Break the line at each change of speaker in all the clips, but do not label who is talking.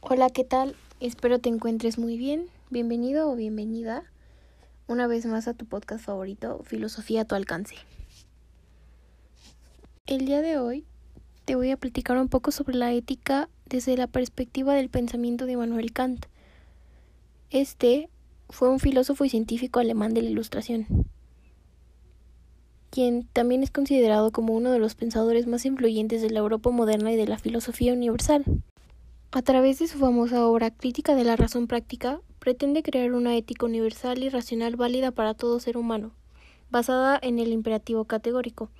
Hola, ¿qué tal? Espero te encuentres muy bien. Bienvenido o bienvenida una vez más a tu podcast favorito, Filosofía a tu alcance. El día de hoy te voy a platicar un poco sobre la ética desde la perspectiva del pensamiento de Immanuel Kant. Este fue un filósofo y científico alemán de la Ilustración, quien también es considerado como uno de los pensadores más influyentes de la Europa moderna y de la filosofía universal. A través de su famosa obra Crítica de la razón práctica, pretende crear una ética universal y racional válida para todo ser humano, basada en el imperativo categórico.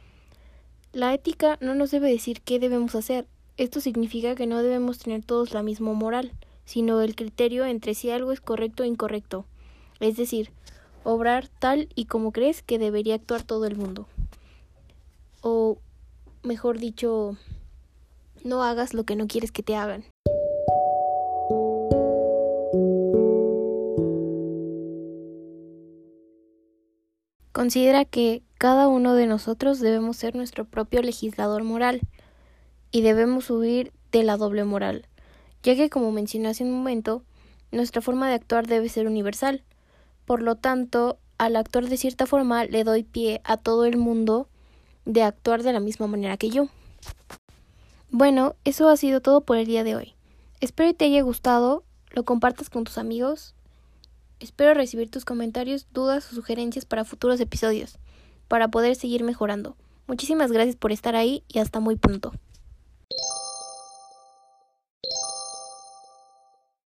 La ética no nos debe decir qué debemos hacer. Esto significa que no debemos tener todos la misma moral, sino el criterio entre si algo es correcto o incorrecto. Es decir, obrar tal y como crees que debería actuar todo el mundo. O, mejor dicho, no hagas lo que no quieres que te hagan. Considera que cada uno de nosotros debemos ser nuestro propio legislador moral y debemos huir de la doble moral, ya que como mencioné hace un momento, nuestra forma de actuar debe ser universal. Por lo tanto, al actuar de cierta forma le doy pie a todo el mundo de actuar de la misma manera que yo. Bueno, eso ha sido todo por el día de hoy. Espero que te haya gustado, lo compartas con tus amigos Espero recibir tus comentarios, dudas o sugerencias para futuros episodios, para poder seguir mejorando. Muchísimas gracias por estar ahí y hasta muy pronto.